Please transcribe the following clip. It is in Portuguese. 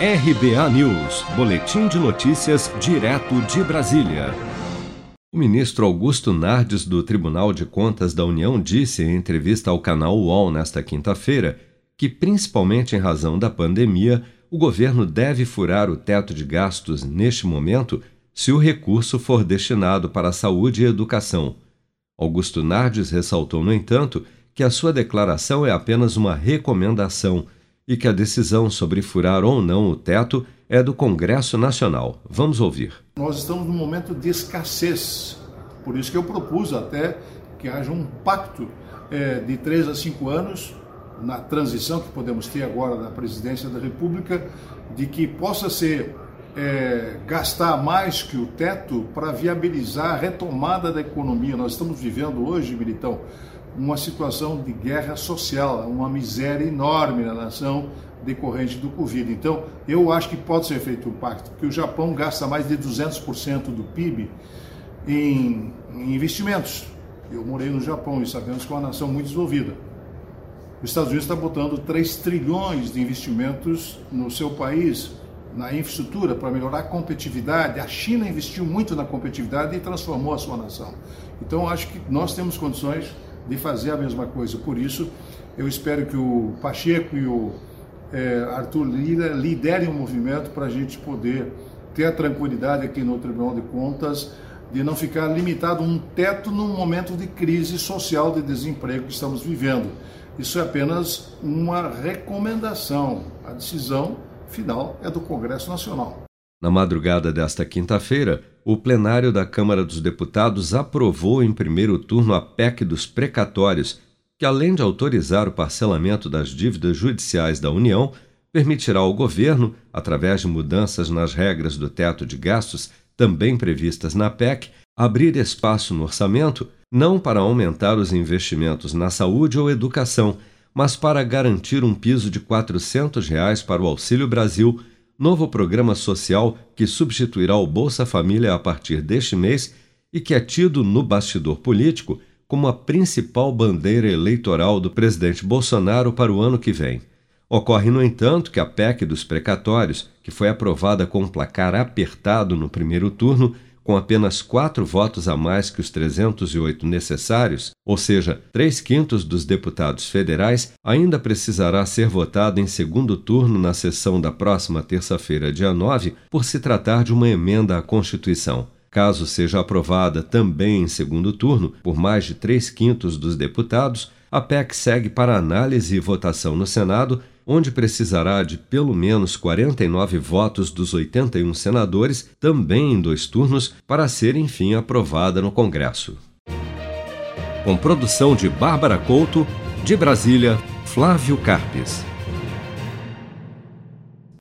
RBA News, Boletim de Notícias, direto de Brasília. O ministro Augusto Nardes, do Tribunal de Contas da União, disse em entrevista ao canal UOL nesta quinta-feira que, principalmente em razão da pandemia, o governo deve furar o teto de gastos neste momento se o recurso for destinado para a saúde e educação. Augusto Nardes ressaltou, no entanto, que a sua declaração é apenas uma recomendação e que a decisão sobre furar ou não o teto é do Congresso Nacional. Vamos ouvir. Nós estamos num momento de escassez, por isso que eu propus até que haja um pacto é, de três a cinco anos na transição que podemos ter agora na presidência da República, de que possa ser é, gastar mais que o teto para viabilizar a retomada da economia. Nós estamos vivendo hoje, Militão, uma situação de guerra social, uma miséria enorme na nação decorrente do Covid. Então, eu acho que pode ser feito um pacto, porque o Japão gasta mais de 200% do PIB em, investimentos. Eu morei no Japão e sabemos que é uma nação muito desenvolvida. Os Estados Unidos está botando 3 trilhões de investimentos no seu país, na infraestrutura, para melhorar a competitividade. A China investiu muito na competitividade e transformou a sua nação. Então, acho que nós temos condições de fazer a mesma coisa. Por isso, eu espero que o Pacheco e o é, Arthur Lira liderem o um movimento para a gente poder ter a tranquilidade aqui no Tribunal de Contas de não ficar limitado a um teto num momento de crise social de desemprego que estamos vivendo. Isso é apenas uma recomendação. A decisão final é do Congresso Nacional. Na madrugada desta quinta-feira, o plenário da Câmara dos Deputados aprovou em primeiro turno a PEC dos precatórios, que, além de autorizar o parcelamento das dívidas judiciais da União, permitirá ao governo, através de mudanças nas regras do teto de gastos, também previstas na PEC, abrir espaço no orçamento não para aumentar os investimentos na saúde ou educação, mas para garantir um piso de 400 reais para o Auxílio Brasil novo programa social que substituirá o Bolsa Família a partir deste mês e que é tido no bastidor político como a principal bandeira eleitoral do presidente Bolsonaro para o ano que vem. Ocorre, no entanto, que a PEC dos precatórios, que foi aprovada com um placar apertado no primeiro turno, com apenas quatro votos a mais que os 308 necessários, ou seja, três quintos dos deputados federais, ainda precisará ser votada em segundo turno na sessão da próxima terça-feira, dia 9, por se tratar de uma emenda à Constituição. Caso seja aprovada também em segundo turno por mais de três quintos dos deputados, a PEC segue para análise e votação no Senado onde precisará de pelo menos 49 votos dos 81 senadores, também em dois turnos, para ser enfim aprovada no Congresso. Com produção de Bárbara Couto, de Brasília, Flávio Carpes.